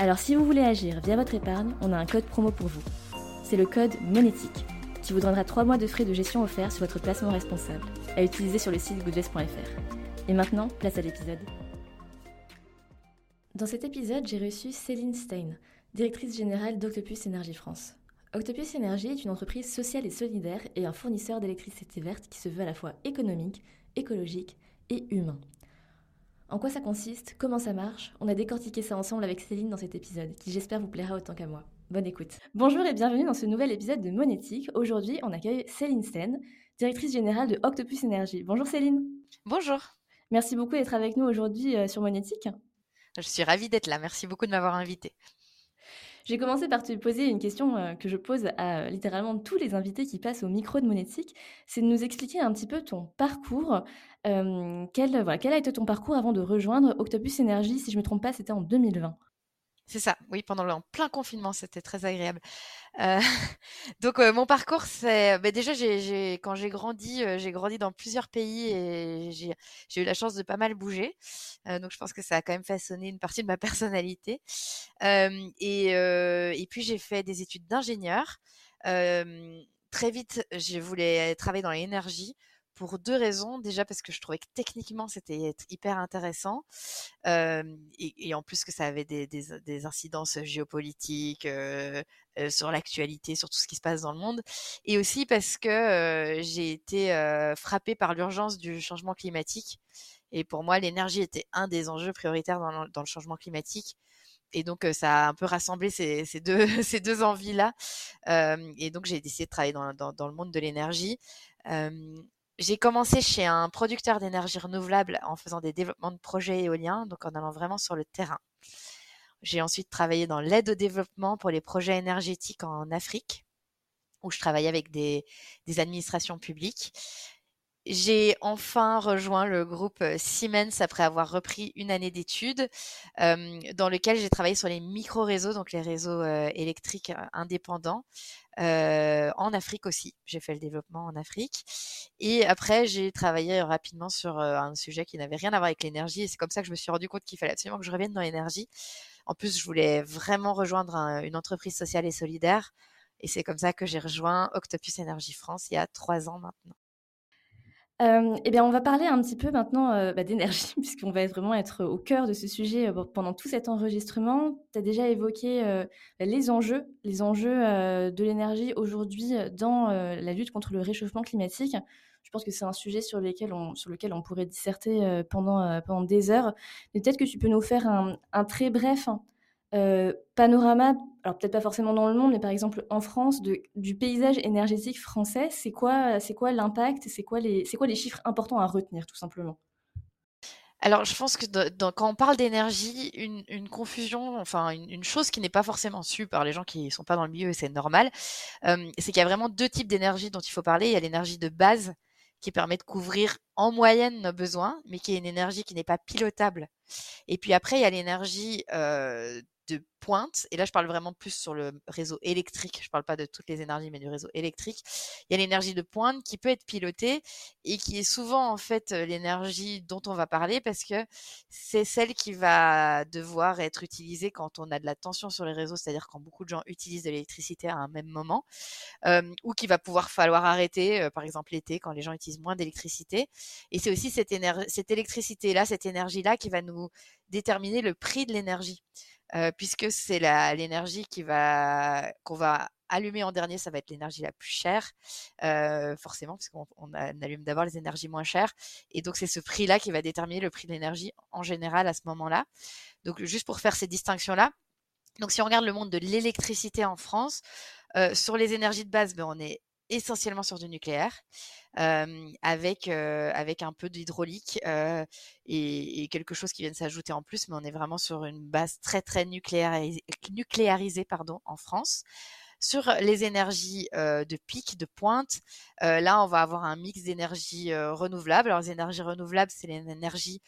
Alors si vous voulez agir via votre épargne, on a un code promo pour vous. C'est le code monétique qui vous donnera 3 mois de frais de gestion offerts sur votre placement responsable à utiliser sur le site goodvest.fr. Et maintenant, place à l'épisode. Dans cet épisode, j'ai reçu Céline Stein, directrice générale d'Octopus Énergie France. Octopus Énergie est une entreprise sociale et solidaire et un fournisseur d'électricité verte qui se veut à la fois économique, écologique et humain. En quoi ça consiste? Comment ça marche? On a décortiqué ça ensemble avec Céline dans cet épisode, qui j'espère vous plaira autant qu'à moi. Bonne écoute. Bonjour et bienvenue dans ce nouvel épisode de Monétique. Aujourd'hui, on accueille Céline Sten, directrice générale de Octopus Énergie. Bonjour Céline. Bonjour. Merci beaucoup d'être avec nous aujourd'hui euh, sur Monétique. Je suis ravie d'être là. Merci beaucoup de m'avoir invitée. J'ai commencé par te poser une question euh, que je pose à euh, littéralement tous les invités qui passent au micro de Monétique. C'est de nous expliquer un petit peu ton parcours. Euh, quel, voilà, quel a été ton parcours avant de rejoindre Octopus Énergie Si je ne me trompe pas, c'était en 2020. C'est ça, oui, pendant le en plein confinement, c'était très agréable. Euh, donc euh, mon parcours, c'est bah, déjà j'ai, quand j'ai grandi, euh, j'ai grandi dans plusieurs pays et j'ai, eu la chance de pas mal bouger. donc je pense que ça a quand même façonné une partie de ma personnalité. et, et puis j'ai fait des études d'ingénieur. très vite, je voulais travailler dans l'énergie pour deux raisons. Déjà parce que je trouvais que techniquement c'était hyper intéressant et, en plus que ça avait des, incidences géopolitiques sur l'actualité, sur tout ce qui se passe dans le monde, et aussi parce que j'ai été frappée par l'urgence du changement climatique. Et pour moi, l'énergie était un des enjeux prioritaires dans le, changement climatique. Et donc, ça a un peu rassemblé ces, deux, envies-là. et donc, j'ai décidé de travailler dans le monde de l'énergie. J'ai commencé chez un producteur d'énergie renouvelable en faisant des développements de projets éoliens, donc en allant vraiment sur le terrain. J'ai ensuite travaillé dans l'aide au développement pour les projets énergétiques en Afrique, où je travaillais avec des, administrations publiques. J'ai enfin rejoint le groupe Siemens après avoir repris une année d'études dans lequel j'ai travaillé sur les micro-réseaux, donc les réseaux électriques indépendants, en Afrique aussi. J'ai fait le développement en Afrique. Et après, j'ai travaillé rapidement sur un sujet qui n'avait rien à voir avec l'énergie. Et c'est comme ça que je me suis rendu compte qu'il fallait absolument que je revienne dans l'énergie. En plus, je voulais vraiment rejoindre une entreprise sociale et solidaire. Et c'est comme ça que j'ai rejoint Octopus Énergie France il y a trois ans maintenant eh bien, on va parler un petit peu maintenant bah, d'énergie, puisqu'on va vraiment être au cœur de ce sujet pendant tout cet enregistrement. Tu as déjà évoqué les enjeux, les enjeux de l'énergie aujourd'hui dans la lutte contre le réchauffement climatique. Je pense que c'est un sujet sur, lequel on, pourrait disserter pendant, pendant des heures. Mais peut-être que tu peux nous faire un, très bref hein, panorama alors peut-être pas forcément dans le monde, mais par exemple en France, du paysage énergétique français, c'est quoi, l'impact C'est quoi les, chiffres importants à retenir, tout simplement? Alors, je pense que quand on parle d'énergie, une, confusion, enfin une, chose qui n'est pas forcément su par les gens qui sont pas dans le milieu, et c'est normal, euh, c'est qu'il y a vraiment deux types d'énergie dont il faut parler. Il y a l'énergie de base qui permet de couvrir en moyenne nos besoins, mais qui est une énergie qui n'est pas pilotable. Et puis après, il y a l'énergie euh, de pointe, et là je parle vraiment plus sur le réseau électrique, je parle pas de toutes les énergies, mais du réseau électrique, il y a l'énergie de pointe qui peut être pilotée et qui est souvent en fait l'énergie dont on va parler parce que c'est celle qui va devoir être utilisée quand on a de la tension sur les réseaux, c'est-à-dire quand beaucoup de gens utilisent de l'électricité à un même moment, euh, ou qui va pouvoir falloir arrêter, euh, par exemple l'été, quand les gens utilisent moins d'électricité. Et c'est aussi cette, cette électricité-là, cette énergie-là qui va nous déterminer le prix de l'énergie puisque c'est l'énergie qui va qu'on va allumer en dernier, ça va être l'énergie la plus chère, euh, forcément, puisqu'on on, allume d'abord les énergies moins chères. Et donc, c'est ce prix-là qui va déterminer le prix de l'énergie en général à ce moment-là. Donc, juste pour faire ces distinctions-là. Donc, si on regarde le monde de l'électricité en France, euh, sur les énergies de base, ben, on est essentiellement sur du nucléaire, avec, avec un peu d'hydraulique et, quelque chose qui vient de s'ajouter en plus, mais on est vraiment sur une base très très nucléarisée, nucléarisée pardon, en France. Sur les énergies de pic, de pointe, là, on va avoir un mix d'énergies renouvelables. Alors, les énergies renouvelables, c'est l'énergie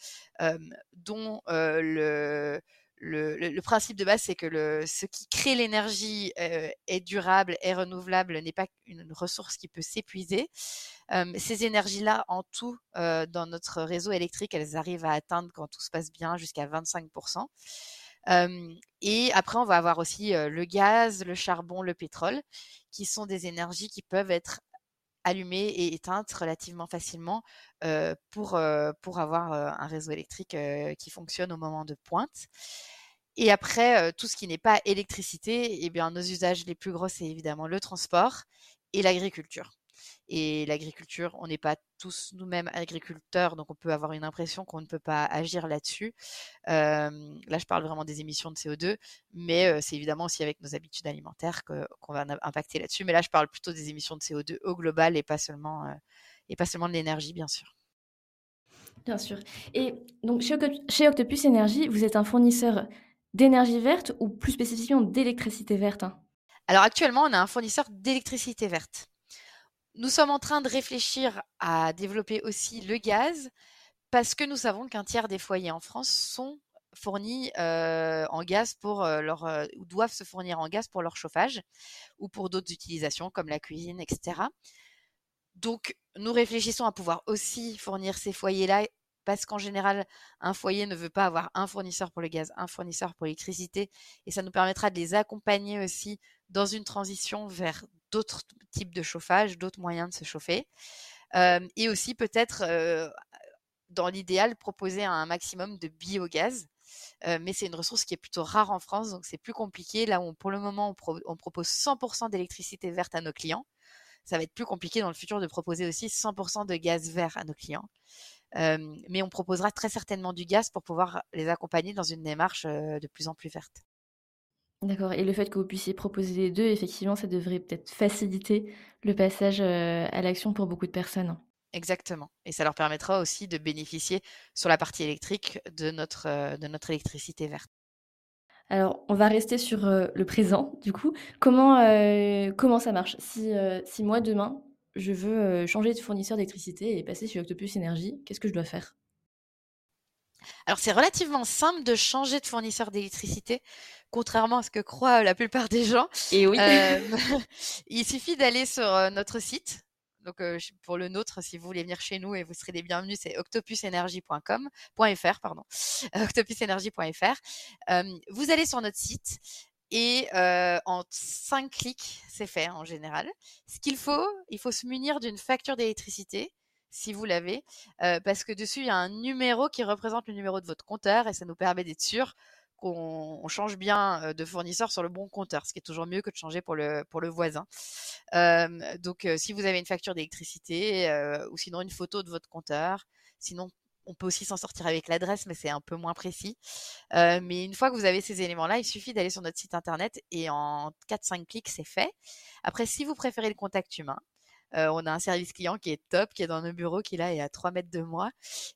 dont le, le, principe de base, c'est que le, ce qui crée l'énergie est durable, est renouvelable, n'est pas une ressource qui peut s'épuiser. ces énergies-là, en tout, dans notre réseau électrique, elles arrivent à atteindre, quand tout se passe bien, jusqu'à 25% et après, on va avoir aussi le gaz, le charbon, le pétrole, qui sont des énergies qui peuvent être allumées et éteintes relativement facilement pour, pour avoir un réseau électrique qui fonctionne au moment de pointe. Et après, tout ce qui n'est pas électricité, eh nos usages les plus gros, c'est évidemment le transport et l'agriculture. Et l'agriculture, on n'est pas tous nous-mêmes agriculteurs, donc on peut avoir une impression qu'on ne peut pas agir là-dessus. là, je parle vraiment des émissions de CO2, mais c'est évidemment aussi avec nos habitudes alimentaires qu'on va impacter là-dessus. Mais là, je parle plutôt des émissions de CO2 au global et pas seulement, et pas seulement de l'énergie, bien sûr. Bien sûr. Et donc, chez, Octopus Énergie, vous êtes un fournisseur d'énergie verte ou plus spécifiquement d'électricité verte hein? Alors, actuellement, on a un fournisseur d'électricité verte. Nous sommes en train de réfléchir à développer aussi le gaz parce que nous savons qu'un tiers des foyers en France sont fournis en gaz pour leur ou doivent se fournir en gaz pour leur chauffage ou pour d'autres utilisations comme la cuisine, etc. Donc, nous réfléchissons à pouvoir aussi fournir ces foyers-là parce qu'en général, un foyer ne veut pas avoir un fournisseur pour le gaz, un fournisseur pour l'électricité, et ça nous permettra de les accompagner aussi dans une transition vers d'autres types de chauffage, d'autres moyens de se chauffer. et aussi peut-être, dans l'idéal, proposer un maximum de biogaz. mais c'est une ressource qui est plutôt rare en France, donc c'est plus compliqué. Là où pour le moment, on, propose 100% d'électricité verte à nos clients, ça va être plus compliqué dans le futur de proposer aussi 100% de gaz vert à nos clients. mais on proposera très certainement du gaz pour pouvoir les accompagner dans une démarche de plus en plus verte. D'accord. Et le fait que vous puissiez proposer les deux, effectivement, ça devrait peut-être faciliter le passage à l'action pour beaucoup de personnes. Exactement. Et ça leur permettra aussi de bénéficier sur la partie électrique de notre, de notre électricité verte. Alors, on va rester sur le présent, du coup. Comment, comment ça marche? Si, si moi, demain, je veux changer de fournisseur d'électricité et passer sur Octopus Énergie, qu'est-ce que je dois faire? Alors c'est relativement simple de changer de fournisseur d'électricité, contrairement à ce que croient la plupart des gens. Et oui. Euh, il suffit d'aller sur euh, notre site. Donc euh, pour le nôtre, si vous voulez venir chez nous et vous serez les bienvenus, c'est octopusenergy.com.fr pardon, vous allez sur notre site et en cinq clics, c'est fait en général. Ce qu'il faut, il faut se munir d'une facture d'électricité si vous l'avez, parce que dessus, il y a un numéro qui représente le numéro de votre compteur et ça nous permet d'être sûr qu'on change bien de fournisseur sur le bon compteur, ce qui est toujours mieux que de changer pour le, voisin. donc, si vous avez une facture d'électricité ou sinon une photo de votre compteur, sinon on peut aussi s'en sortir avec l'adresse, mais c'est un peu moins précis. mais une fois que vous avez ces éléments-là, il suffit d'aller sur notre site internet et en 4-5 clics, c'est fait. Après, si vous préférez le contact humain, on a un service client qui est top, qui est dans nos bureaux, qui là est à 3 mètres de moi.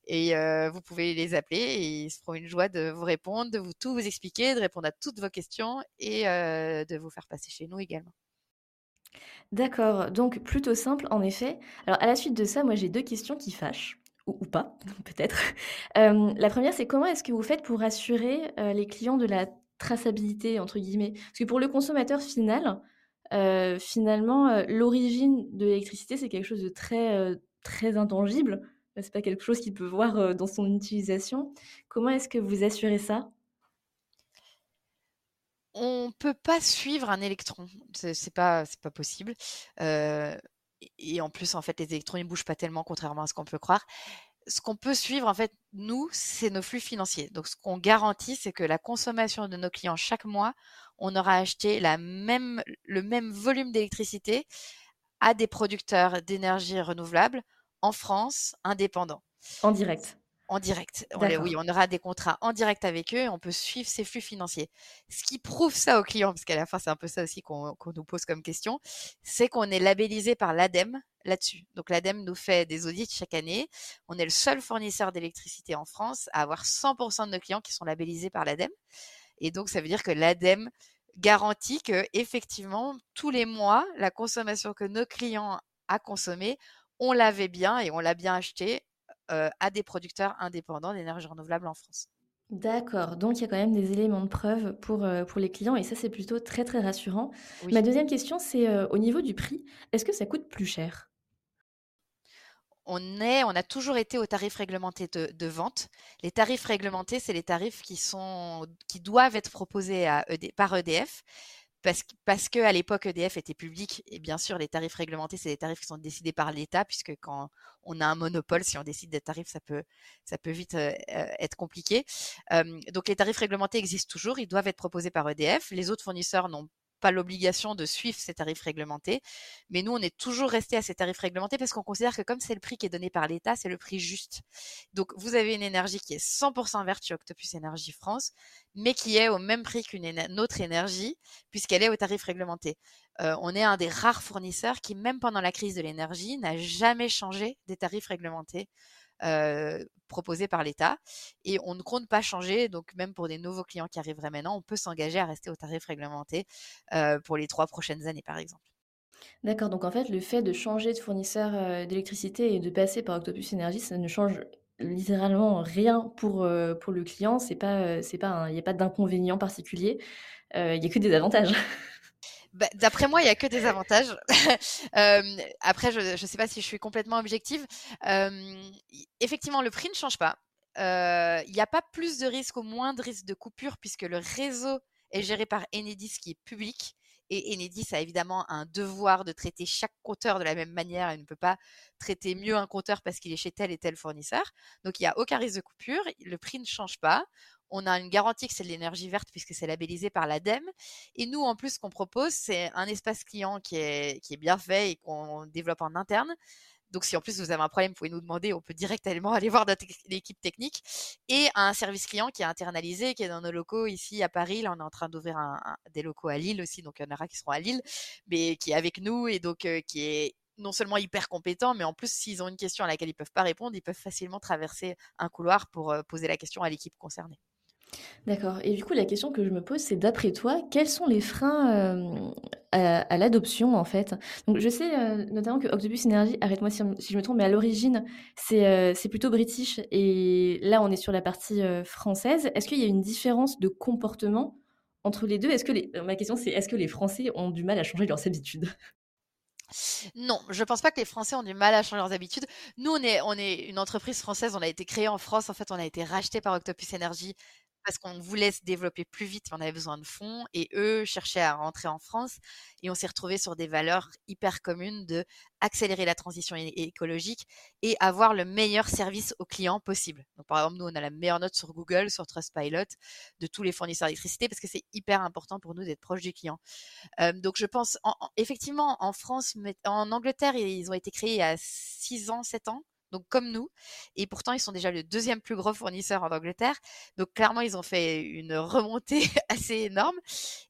Et vous pouvez les appeler et ils se feront une joie de vous répondre, de vous tout vous expliquer, de répondre à toutes vos questions et de vous faire passer chez nous également. D'accord, donc plutôt simple en effet. Alors à la suite de ça, moi j'ai deux questions qui fâchent, ou, pas, peut-être. la première, c'est comment est-ce que vous faites pour assurer les clients de la traçabilité, entre guillemets? Parce que pour le consommateur final, euh, finalement, euh, l'origine de l'électricité, c'est quelque chose de très, euh, très intangible. C'est pas quelque chose qu'il peut voir dans son utilisation. Comment est-ce que vous assurez ça? On peut pas suivre un électron. C'est pas, c'est pas possible. et en plus, en fait, les électrons ils bougent pas tellement, contrairement à ce qu'on peut croire ce qu'on peut suivre, en fait, nous, c'est nos flux financiers. Donc, ce qu'on garantit, c'est que la consommation de nos clients chaque mois, on aura acheté le même volume d'électricité à des producteurs d'énergie renouvelable en France, indépendants. En direct. En direct. oui, on aura des contrats en direct avec eux et on peut suivre ces flux financiers. Ce qui prouve ça aux clients, parce qu'à la fin, c'est un peu ça aussi qu'on nous pose comme question, c'est qu'on est labellisé par l'ADEME là-dessus. Donc l'ADEME nous fait des audits chaque année. On est le seul fournisseur d'électricité en France à avoir 100% de nos clients qui sont labellisés par l'ADEME. Et donc, ça veut dire que l'ADEME garantit que effectivement tous les mois la consommation que nos clients a consommée on l'avait bien et on l'a bien acheté à des producteurs indépendants d'énergie renouvelable en France. D'accord, donc il y a quand même des éléments de preuve pour, pour les clients et ça c'est plutôt très très rassurant. Ma deuxième question c'est au niveau du prix, est-ce que ça coûte plus cher? On est, on a toujours été au tarif réglementé de, vente. Les tarifs réglementés, c'est les tarifs qui sont, qui doivent être proposés à par EDF parce, parce que à l'époque EDF était public et bien sûr les tarifs réglementés c'est des tarifs qui sont décidés par l'État puisque quand on a un monopole si on décide des tarifs ça peut ça peut vite euh, euh, être compliqué. Donc les tarifs réglementés existent toujours ils doivent être proposés par EDF les autres fournisseurs n'ont pas l'obligation de suivre ces tarifs réglementés. Mais nous, on est toujours resté à ces tarifs réglementés parce qu'on considère que comme c'est le prix qui est donné par l'État, c'est le prix juste. Donc, vous avez une énergie qui est 100% verte chez Octopus Énergie France, mais qui est au même prix qu'une autre énergie puisqu'elle est au tarif réglementé. Euh, on est un des rares fournisseurs qui, même pendant la crise de l'énergie, n'a jamais changé des tarifs réglementés euh, proposés par l'État. Et on ne compte pas changer. Donc, même pour des nouveaux clients qui arriveraient maintenant, on peut s'engager à rester au tarif réglementé euh, pour les trois prochaines années, par exemple. D'accord. Donc, en fait, le fait de changer de fournisseur euh, d'électricité et de passer par Octopus Energy, ça ne change littéralement rien pour, pour le client. C'est pas, il n'y a pas d'inconvénient particulier. Il n'y a que des avantages. Bah, d'après moi, il y a que des avantages. euh, après, je ne sais pas si je suis complètement objective. Euh, effectivement, le prix ne change pas. Il n'y a pas plus de risques ou moins de risques de coupure puisque le réseau est géré par Enedis qui est public. Et Enedis a évidemment un devoir de traiter chaque compteur de la même manière et ne peut pas traiter mieux un compteur parce qu'il est chez tel et tel fournisseur. Donc il n'y a aucun risque de coupure, le prix ne change pas. On a une garantie que c'est de l'énergie verte puisque c'est labellisé par l'ADEME. Et nous, en plus, ce qu'on propose, c'est un espace client qui est, qui est bien fait et qu'on développe en interne. Donc, si en plus vous avez un problème, vous pouvez nous demander, on peut directement aller voir notre équipe technique. Et un service client qui est internalisé, qui est dans nos locaux ici à Paris. Là, on est en train d'ouvrir des locaux à Lille aussi, donc il y en aura qui seront à Lille, mais qui est avec nous et donc euh, qui est non seulement hyper compétent, mais en plus, s'ils ont une question à laquelle ils peuvent pas répondre, ils peuvent facilement traverser un couloir pour euh, poser la question à l'équipe concernée. D'accord. Et du coup, la question que je me pose, c'est d'après toi, quels sont les freins à, l'adoption en fait? Donc, je sais notamment que Octopus Energy, arrête-moi si, je me trompe, mais à l'origine, c'est c'est plutôt british et là, on est sur la partie française. Est-ce qu'il y a une différence de comportement entre les deux? Est-ce que les... ma question, c'est est-ce que les Français ont du mal à changer leurs habitudes? Non, je pense pas que les Français ont du mal à changer leurs habitudes. Nous, on est, on est une entreprise française, on a été créé en France. En fait, on a été racheté par Octopus Energy parce qu'on voulait se développer plus vite, on avait besoin de fonds, et eux cherchaient à rentrer en France, et on s'est retrouvé sur des valeurs hyper communes de accélérer la transition écologique et avoir le meilleur service aux clients possible. Donc, par exemple, nous, on a la meilleure note sur Google, sur Trustpilot, de tous les fournisseurs d'électricité, parce que c'est hyper important pour nous d'être proche du client. Donc, je pense, effectivement, en France, en Angleterre, ils ont été créés il y a 6 ans, 7 ans donc comme nous. Et pourtant, ils sont déjà le deuxième plus gros fournisseur en Angleterre. Donc clairement, ils ont fait une remontée assez énorme.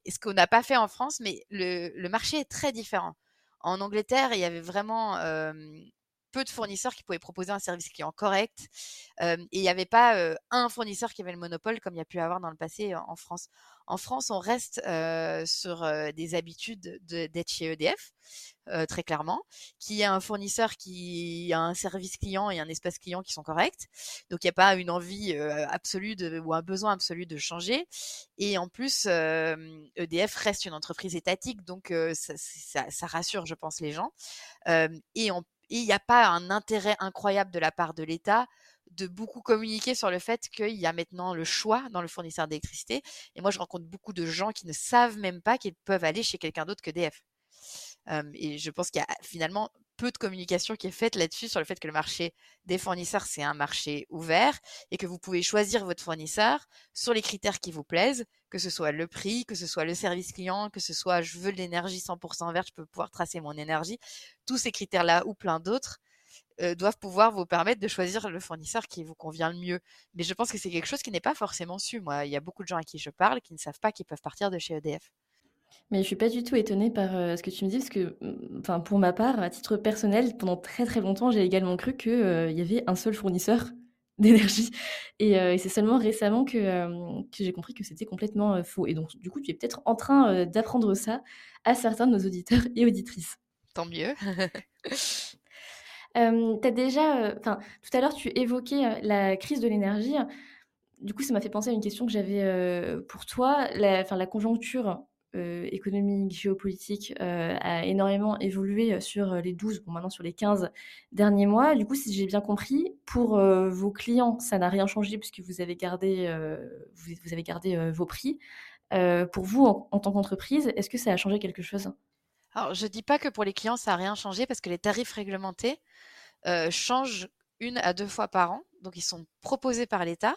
Et ce qu'on n'a pas fait en France, mais le, marché est très différent. En Angleterre, il y avait vraiment peu de fournisseurs qui pouvaient proposer un service client correct. et il n'y avait pas un fournisseur qui avait le monopole comme il y a pu avoir dans le passé en France. En France, on reste sur des habitudes d'être chez EDF, très clairement, qui est un fournisseur qui a un service client et un espace client qui sont corrects. Donc, il n'y a pas une envie absolue ou un besoin absolu de changer. Et en plus, EDF e reste une entreprise étatique, donc ça, rassure, je pense, les gens. et il n'y a pas un intérêt incroyable de la part de l'État de beaucoup communiquer sur le fait qu'il y a maintenant le choix dans le fournisseur d'électricité. Et moi, je rencontre beaucoup de gens qui ne savent même pas qu'ils peuvent aller chez quelqu'un d'autre que DF. et je pense qu'il y a finalement peu de communication qui est faite là-dessus sur le fait que le marché des fournisseurs, c'est un marché ouvert et que vous pouvez choisir votre fournisseur sur les critères qui vous plaisent, que ce soit le prix, que ce soit le service client, que ce soit je veux de l'énergie 100% verte, je peux pouvoir tracer mon énergie. Tous ces critères-là ou plein d'autres doivent pouvoir vous permettre de choisir le fournisseur qui vous convient le mieux. Mais je pense que c'est quelque chose qui n'est pas forcément su. Moi, il y a beaucoup de gens à qui je parle qui ne savent pas qu'ils peuvent partir de chez EDF. Mais je suis pas du tout étonnée par ce que tu me dis, parce que, mmh, enfin, pour ma part, à titre personnel, pendant très très longtemps, j'ai également cru qu'il y avait un seul fournisseur d'énergie. Et, c'est seulement récemment que, que j'ai compris que c'était complètement faux. Et donc, du coup, tu es peut-être en train d'apprendre ça à certains de nos auditeurs et auditrices. Tant mieux. euh, as déjà, enfin, tout à l'heure, tu évoquais la crise de l'énergie. Du coup, ça m'a fait penser à une question que j'avais pour toi. La, la conjoncture euh, économique, géopolitique euh, a énormément évolué sur les 12, bon maintenant sur les 15 derniers mois. Du coup, si j'ai bien compris, pour euh, vos clients, ça n'a rien changé puisque vous avez gardé, vous, avez gardé vos prix. pour vous, en, tant qu'entreprise, est-ce que ça a changé quelque chose? Alors, je ne dis pas que pour les clients, ça n'a rien changé parce que les tarifs réglementés changent une à deux fois par an. Donc, ils sont proposés par l'État,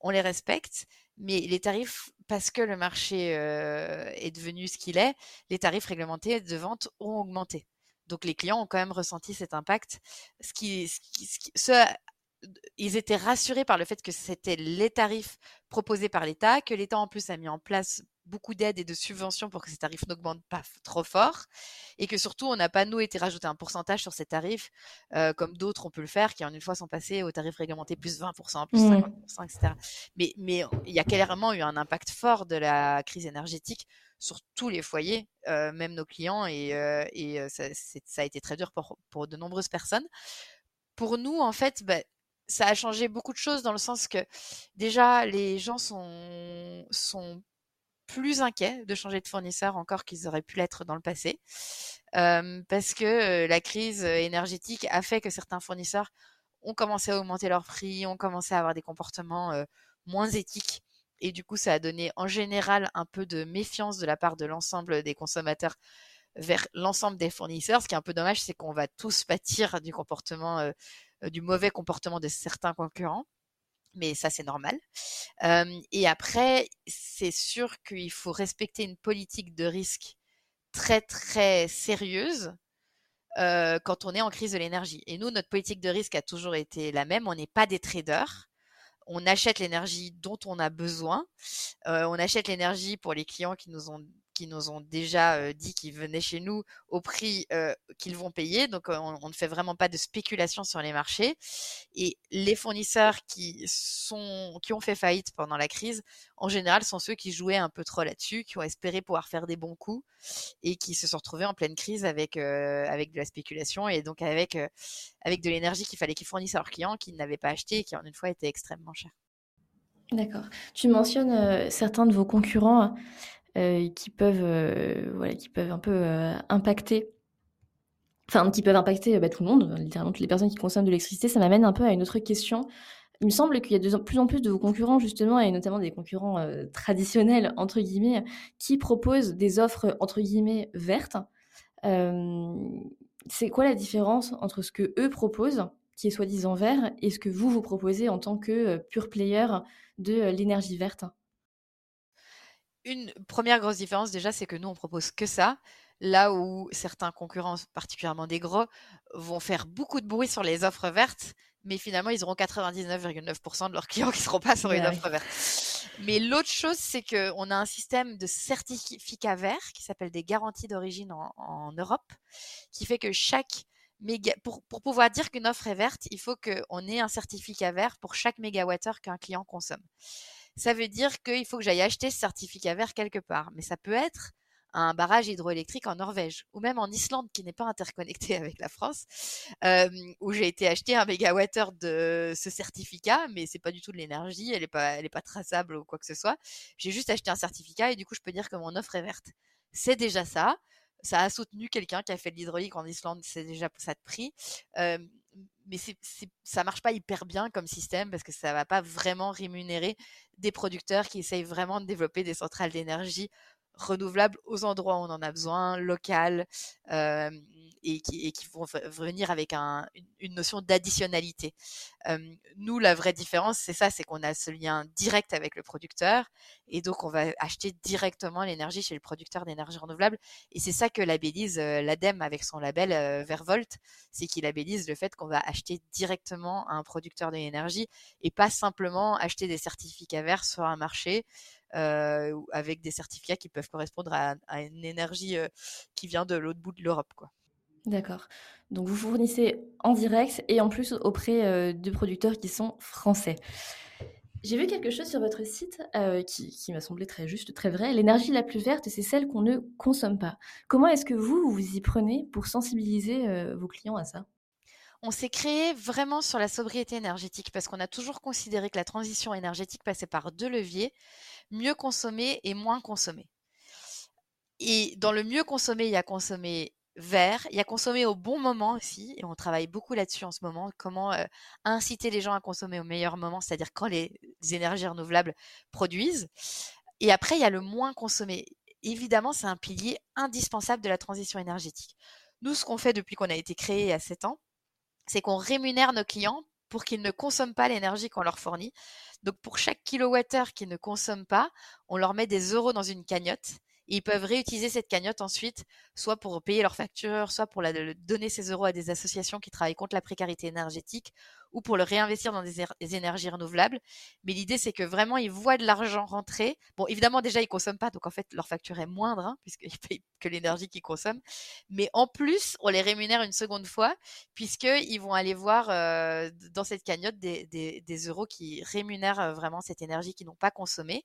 on les respecte, mais les tarifs parce que le marché est devenu ce qu'il est, les tarifs réglementés de vente ont augmenté. Donc les clients ont quand même ressenti cet impact. Ils étaient rassurés par le fait que c'était les tarifs proposés par l'État, que l'État en plus a mis en place beaucoup d'aides et de subventions pour que ces tarifs n'augmentent pas trop fort et que surtout on n'a pas nous été rajouté un pourcentage sur ces tarifs euh, comme d'autres on peut le faire qui en une fois sont passés aux tarifs réglementés plus 20%, plus 50%, etc. Mais, mais il y a clairement eu un impact fort de la crise énergétique sur tous les foyers, euh, même nos clients et, euh, et ça, ça, a été très dur pour, pour de nombreuses personnes. Pour nous, en fait, bah, ça a changé beaucoup de choses dans le sens que déjà les gens sont, sont plus inquiets de changer de fournisseur encore qu'ils auraient pu l'être dans le passé, parce que la crise énergétique a fait que certains fournisseurs ont commencé à augmenter leurs prix, ont commencé à avoir des comportements moins éthiques. Et du coup, ça a donné en général un peu de méfiance de la part de l'ensemble des consommateurs vers l'ensemble des fournisseurs. Ce qui est un peu dommage, c'est qu'on va tous pâtir du comportement, du mauvais comportement de certains concurrents mais ça c'est normal. et après, c'est sûr qu'il faut respecter une politique de risque très très sérieuse quand on est en crise de l'énergie. Et nous, notre politique de risque a toujours été la même. On n'est pas des traders. On achète l'énergie dont on a besoin. on achète l'énergie pour les clients qui nous ont qui nous ont déjà dit qu'ils venaient chez nous au prix qu'ils vont payer. Donc, on, ne fait vraiment pas de spéculation sur les marchés. Et les fournisseurs qui sont, qui ont fait faillite pendant la crise, en général, sont ceux qui jouaient un peu trop là-dessus, qui ont espéré pouvoir faire des bons coups et qui se sont retrouvés en pleine crise avec, avec de la spéculation et donc avec, avec de l'énergie qu'il fallait qu'ils fournissent à leurs clients, qu'ils n'avaient pas acheté et qui, en une fois, était extrêmement cher. D'accord. Tu mentionnes certains de vos concurrents qui peuvent, euh, voilà, qui peuvent un peu euh, impacter enfin qui peuvent impacter bah, tout le monde, littéralement toutes les personnes qui consomment de l'électricité, ça m'amène un peu à une autre question. Il me semble qu'il y a de plus en plus de concurrents justement, et notamment des concurrents traditionnels entre guillemets, qui proposent des offres entre guillemets vertes. c'est quoi la différence entre ce que eux proposent, qui est soi-disant vert, et ce que vous vous proposez en tant que pure player de l'énergie verte? Une première grosse différence déjà, c'est que nous, on propose que ça. Là où certains concurrents, particulièrement des gros, vont faire beaucoup de bruit sur les offres vertes, mais finalement, ils auront 99,9% de leurs clients qui ne seront pas sur une offre verte. Mais l'autre chose, c'est qu'on a un système de certificats verts qui s'appelle des garanties d'origine en, Europe, qui fait que chaque méga, pour, pour pouvoir dire qu'une offre est verte, il faut qu'on ait un certificat vert pour chaque mégawattheure qu'un client consomme ça veut dire qu'il faut que j'aille acheter ce certificat vert quelque part. Mais ça peut être un barrage hydroélectrique en Norvège ou même en Islande qui n'est pas interconnecté avec la France, où j'ai été acheter un mégawattheure de ce certificat, mais c'est pas du tout de l'énergie, elle est pas, elle est pas traçable ou quoi que ce soit. J'ai juste acheté un certificat et du coup je peux dire que mon offre est verte. C'est déjà ça. Ça a soutenu quelqu'un qui a fait de l'hydraulique en Islande, c'est déjà ça de prix mais c'est, c'est, ça marche pas hyper bien comme système parce que ça va pas vraiment rémunérer des producteurs qui essayent vraiment de développer des centrales d'énergie renouvelable aux endroits où on en a besoin, local, et qui, vont venir avec un, une, notion d'additionnalité. nous, la vraie différence, c'est ça, c'est qu'on a ce lien direct avec le producteur, et donc on va acheter directement l'énergie chez le producteur d'énergie renouvelable. Et c'est ça que labellise l'ADEME avec son label Vervolt, c'est qu'il labellise le fait qu'on va acheter directement à un producteur d'énergie et pas simplement acheter des certificats verts sur un marché. Euh, avec des certificats qui peuvent correspondre à, à une énergie euh, qui vient de l'autre bout de l'Europe. Quoi. D'accord. Donc vous fournissez en direct et en plus auprès de producteurs qui sont français. J'ai vu quelque chose sur votre site qui, m'a semblé très juste, très vrai. L'énergie la plus verte, c'est celle qu'on ne consomme pas. Comment est-ce que vous, vous y prenez pour sensibiliser vos clients à ça? On s'est créé vraiment sur la sobriété énergétique parce qu'on a toujours considéré que la transition énergétique passait par deux leviers, mieux consommer et moins consommer. Et dans le mieux consommer, il y a consommer vert. Il y a consommer au bon moment aussi, et on travaille beaucoup là-dessus en ce moment, comment euh, inciter les gens à consommer au meilleur moment, c'est-à-dire quand les, énergies renouvelables produisent. Et après, il y a le moins consommer. Évidemment, c'est un pilier indispensable de la transition énergétique. Nous, ce qu'on fait depuis qu'on a été créé à 7 ans, c'est qu'on rémunère nos clients pour qu'ils ne consomment pas l'énergie qu'on leur fournit. Donc pour chaque kilowattheure qu'ils ne consomment pas, on leur met des euros dans une cagnotte ils peuvent réutiliser cette cagnotte ensuite, soit pour payer leurs factures, soit pour donner ces euros à des associations qui travaillent contre la précarité énergétique, ou pour le réinvestir dans des, énergies renouvelables. Mais l'idée, c'est que vraiment, ils voient de l'argent rentrer. Bon, évidemment, déjà, ils consomment pas, donc en fait, leur facture est moindre, hein, puisqu'ils payent que l'énergie qu'ils consomment. Mais en plus, on les rémunère une seconde fois, puisqu'ils vont aller voir euh, dans cette cagnotte des, euros qui rémunèrent euh, vraiment cette énergie qu'ils n'ont pas consommée.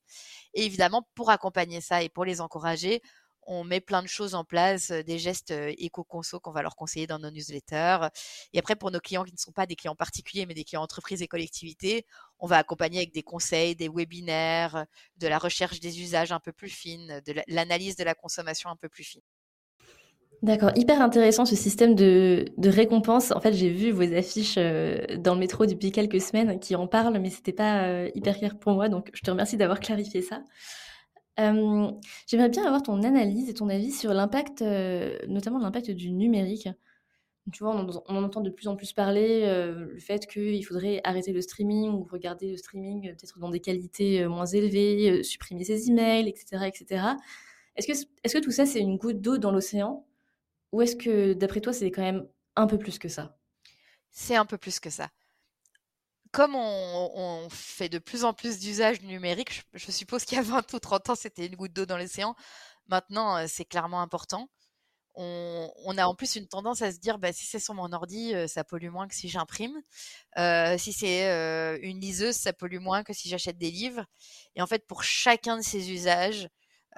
Et évidemment, pour accompagner ça et pour les encourager, on met plein de choses en place, des gestes éco-conso qu'on va leur conseiller dans nos newsletters. Et après, pour nos clients qui ne sont pas des clients particuliers, mais des clients entreprises et collectivités, on va accompagner avec des conseils, des webinaires, de la recherche des usages un peu plus fines, de l'analyse de la consommation un peu plus fine. D'accord, hyper intéressant ce système de, récompense. En fait, j'ai vu vos affiches dans le métro depuis quelques semaines qui en parlent, mais c'était pas hyper clair pour moi, donc je te remercie d'avoir clarifié ça. J'aimerais bien avoir ton analyse et ton avis sur l'impact, notamment l'impact du numérique. Tu vois, on en, entend de plus en plus parler, le fait qu'il faudrait arrêter le streaming ou regarder le streaming peut-être dans des qualités moins élevées, supprimer ses emails, etc., etc. Est-ce que, tout ça, c'est une goutte d'eau dans l'océan? Ou est-ce que, d'après toi, c'est quand même un peu plus que ça? C'est un peu plus que ça comme on, fait de plus en plus d'usage numérique, je, suppose qu'il y a 20 ou 30 ans, c'était une goutte d'eau dans l'océan. Maintenant, euh, c'est clairement important. On, a en plus une tendance à se dire, bah, si c'est sur mon ordi, euh, ça pollue moins que si j'imprime. Euh, si c'est une liseuse, ça pollue moins que si j'achète des livres. Et en fait, pour chacun de ces usages,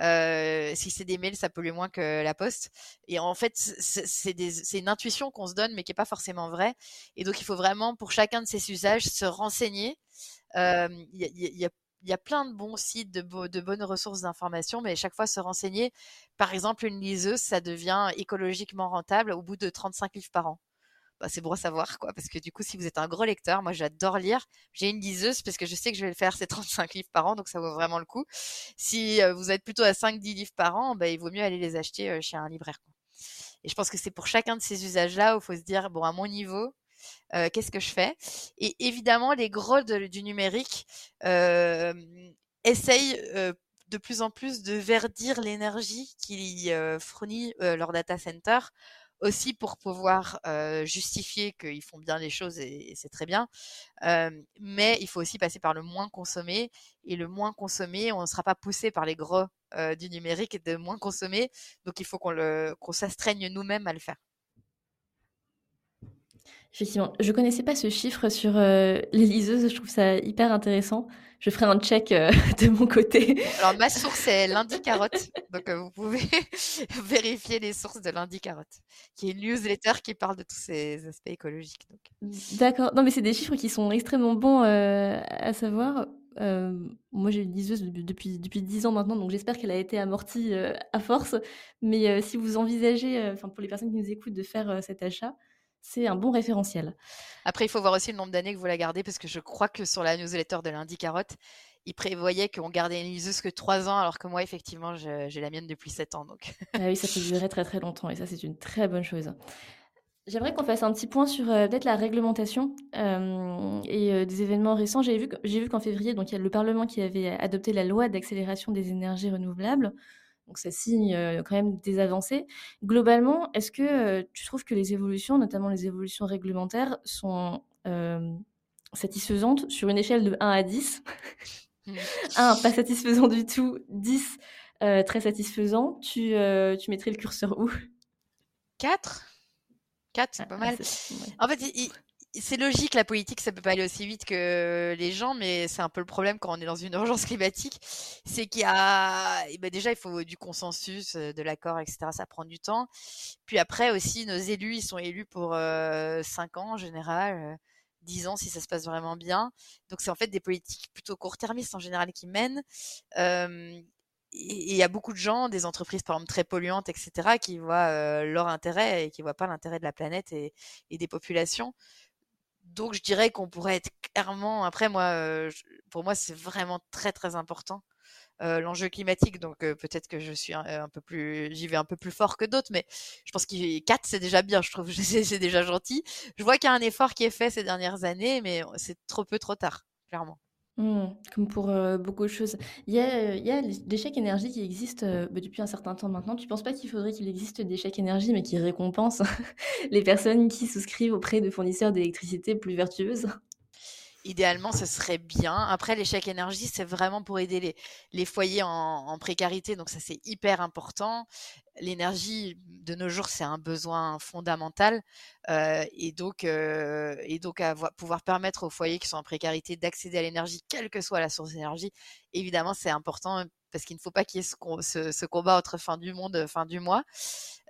euh, si c'est des mails, ça pollue moins que la poste. Et en fait, c'est une intuition qu'on se donne, mais qui n'est pas forcément vraie. Et donc, il faut vraiment, pour chacun de ces usages, se renseigner. Il y, a, plein de bons sites, de, de bonnes ressources d'information, mais chaque fois se renseigner. Par exemple, une liseuse, ça devient écologiquement rentable au bout de 35 livres par an. Bah, c'est bon à savoir, quoi. Parce que du coup, si vous êtes un gros lecteur, moi j'adore lire. J'ai une liseuse parce que je sais que je vais le faire ces 35 livres par an, donc ça vaut vraiment le coup. Si euh, vous êtes plutôt à 5-10 livres par an, bah, il vaut mieux aller les acheter euh, chez un libraire. Et je pense que c'est pour chacun de ces usages-là où il faut se dire, bon, à mon niveau, euh, qu'est-ce que je fais? Et évidemment, les gros du numérique essayent de plus en plus de verdir l'énergie qu'ils fournit leur data center aussi pour pouvoir justifier qu'ils font bien les choses et, c'est très bien. mais il faut aussi passer par le moins consommé et le moins consommé, on ne sera pas poussé par les gros du numérique et de moins consommer. Donc il faut qu'on s'astreigne nous-mêmes à le faire. Effectivement, je connaissais pas ce chiffre sur les liseuses, je trouve ça hyper intéressant je ferai un check euh, de mon côté. Alors, ma source est lundi carotte. Donc, euh, vous pouvez vérifier les sources de lundi carotte, qui est une newsletter qui parle de tous ces aspects écologiques. D'accord. Non, mais c'est des chiffres qui sont extrêmement bons euh, à savoir. moi, j'ai une liseuse depuis, depuis 10 ans maintenant, donc j'espère qu'elle a été amortie à force. Mais si vous envisagez, enfin pour les personnes qui nous écoutent, de faire cet achat, c'est un bon référentiel. Après, il faut voir aussi le nombre d'années que vous la gardez, parce que je crois que sur la newsletter de lundi carotte, il prévoyait qu'on gardait une liseuse que 3 ans, alors que moi, effectivement, j'ai la mienne depuis 7 ans. Donc. ah oui, ça peut durer très très longtemps et ça, c'est une très bonne chose. J'aimerais qu'on fasse un petit point sur euh, peut-être la réglementation euh, et euh, des événements récents. J'ai vu, j'ai vu qu'en février, donc il y a le Parlement qui avait adopté la loi d'accélération des énergies renouvelables. Donc ça signe quand même des avancées. Globalement, est-ce que tu trouves que les évolutions, notamment les évolutions réglementaires, sont satisfaisantes sur une échelle de 1 à 10 1, pas satisfaisant du tout. 10, très satisfaisant. Tu, tu mettrais le curseur où? 4 4, c'est ah, pas mal. En fait, c'est logique, la politique, ça peut pas aller aussi vite que les gens, mais c'est un peu le problème quand on est dans une urgence climatique. C'est qu'il y a, eh ben déjà, il faut du consensus, euh, de l'accord, etc. Ça prend du temps. Puis après aussi, nos élus, ils sont élus pour euh, 5 ans en général. 10 euh, ans si ça se passe vraiment bien. Donc c'est en fait des politiques plutôt court-termistes en général qui mènent. Euh, il y a beaucoup de gens, des entreprises par exemple très polluantes, etc., qui voient euh, leur intérêt et qui voient pas l'intérêt de la planète et, des populations. Donc je dirais qu'on pourrait être clairement. Après moi, pour moi c'est vraiment très très important l'enjeu climatique. Donc peut-être que je suis un, peu plus, j'y vais un peu plus fort que d'autres, mais je pense qu'il 4 c'est déjà bien. Je trouve c'est déjà gentil. Je vois qu'il y a un effort qui est fait ces dernières années, mais c'est trop peu trop tard, clairement. Mmh, comme pour euh, beaucoup de choses. Il y a, des chèques énergie qui existent euh, bah, depuis un certain temps maintenant. Tu ne penses pas qu'il faudrait qu'il existe des chèques énergie, mais qui récompensent les personnes qui souscrivent auprès de fournisseurs d'électricité plus vertueuses? Idéalement, ce serait bien. Après, l'échec énergie, c'est vraiment pour aider les, foyers en, précarité, donc ça c'est hyper important. L'énergie de nos jours, c'est un besoin fondamental, euh, et donc euh, et donc pouvoir permettre aux foyers qui sont en précarité d'accéder à l'énergie, quelle que soit la source d'énergie. Évidemment, c'est important parce qu'il ne faut pas qu'il y ait ce, combat entre fin du monde, fin du mois.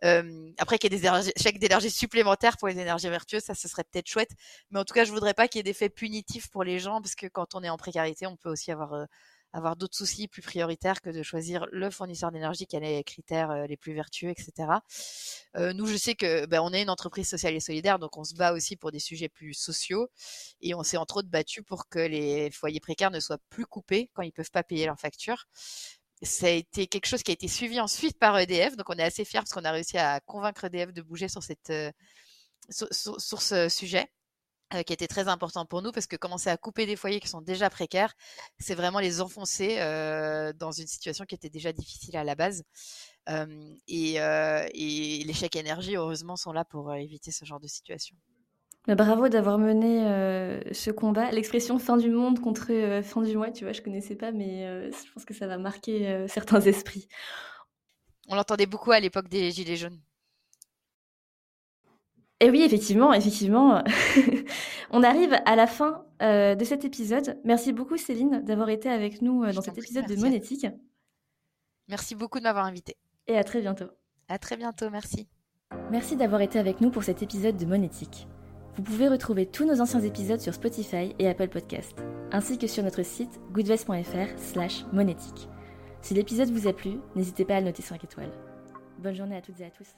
Euh, après qu'il y ait des chèques d'énergie supplémentaires pour les énergies vertueuses, ça ce serait peut-être chouette. Mais en tout cas, je voudrais pas qu'il y ait d'effets punitifs pour les gens, parce que quand on est en précarité, on peut aussi avoir avoir d'autres soucis plus prioritaires que de choisir le fournisseur d'énergie qui a les critères les plus vertueux, etc. Euh, nous, je sais que ben, on est une entreprise sociale et solidaire, donc on se bat aussi pour des sujets plus sociaux, et on s'est entre autres battu pour que les foyers précaires ne soient plus coupés quand ils peuvent pas payer leurs factures ça a été quelque chose qui a été suivi ensuite par EDF. Donc, on est assez fiers parce qu'on a réussi à convaincre EDF de bouger sur, cette, euh, sur, ce sujet. Euh, qui était très important pour nous parce que commencer à couper des foyers qui sont déjà précaires, c'est vraiment les enfoncer euh, dans une situation qui était déjà difficile à la base. et, et les chèques énergie, heureusement, sont là pour éviter ce genre de situation. Bah, bravo d'avoir mené ce combat. L'expression fin du monde contre fin du mois, tu vois, je connaissais pas, mais je pense que ça va marquer certains esprits. On l'entendait beaucoup à l'époque des Gilets jaunes. Et oui, effectivement, effectivement. On arrive à la fin de cet épisode. Merci beaucoup Céline d'avoir été avec nous dans cet épisode de Monétique. Merci beaucoup de m'avoir invité. Et à très bientôt. À très bientôt, merci. Merci d'avoir été avec nous pour cet épisode de Monétique. Vous pouvez retrouver tous nos anciens épisodes sur Spotify et Apple Podcast, ainsi que sur notre site goodvest.fr slash monétique. Si l'épisode vous a plu, n'hésitez pas à le noter 5 étoiles. Bonne journée à toutes et à tous.